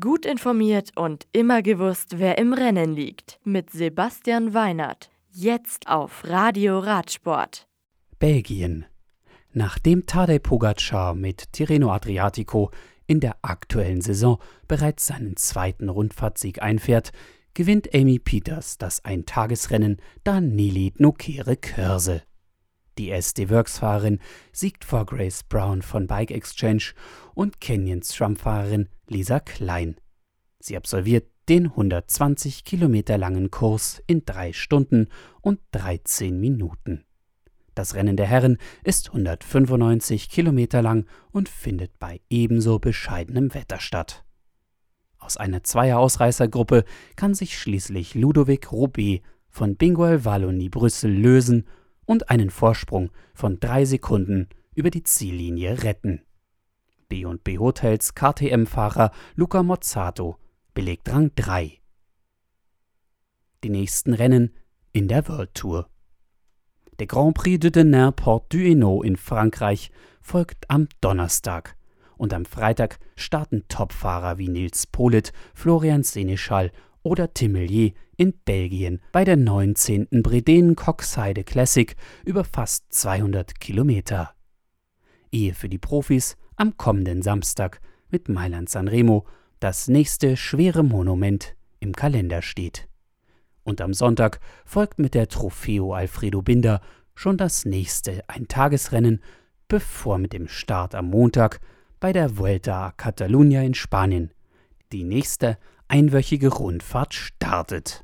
Gut informiert und immer gewusst, wer im Rennen liegt. Mit Sebastian Weinert. Jetzt auf Radio Radsport. Belgien. Nachdem Tadej Pogacar mit Tirreno Adriatico in der aktuellen Saison bereits seinen zweiten Rundfahrtsieg einfährt, gewinnt Amy Peters das Eintagesrennen Danili Nokere Körse. Die SD-Works-Fahrerin siegt vor Grace Brown von Bike Exchange und Kenyans Trump-Fahrerin Lisa Klein. Sie absolviert den 120 Kilometer langen Kurs in drei Stunden und 13 Minuten. Das Rennen der Herren ist 195 Kilometer lang und findet bei ebenso bescheidenem Wetter statt. Aus einer Zweier-Ausreißergruppe kann sich schließlich Ludovic Roubaix von Bingoel Wallonie Brüssel lösen und einen Vorsprung von drei Sekunden über die Ziellinie retten. B&B Hotels KTM-Fahrer Luca Mozzato belegt Rang 3. Die nächsten Rennen in der World Tour. Der Grand Prix de Denain Port du Hainaut in Frankreich folgt am Donnerstag und am Freitag starten Topfahrer wie Nils Polit, Florian Seneschall oder Timmelier in Belgien bei der 19. Bredenen Coxheide Classic über fast 200 Kilometer. Ehe für die Profis am kommenden Samstag mit Mailand Sanremo das nächste schwere Monument im Kalender steht. Und am Sonntag folgt mit der Trofeo Alfredo Binder schon das nächste Eintagesrennen, bevor mit dem Start am Montag bei der Vuelta a Catalunya in Spanien die nächste einwöchige Rundfahrt startet.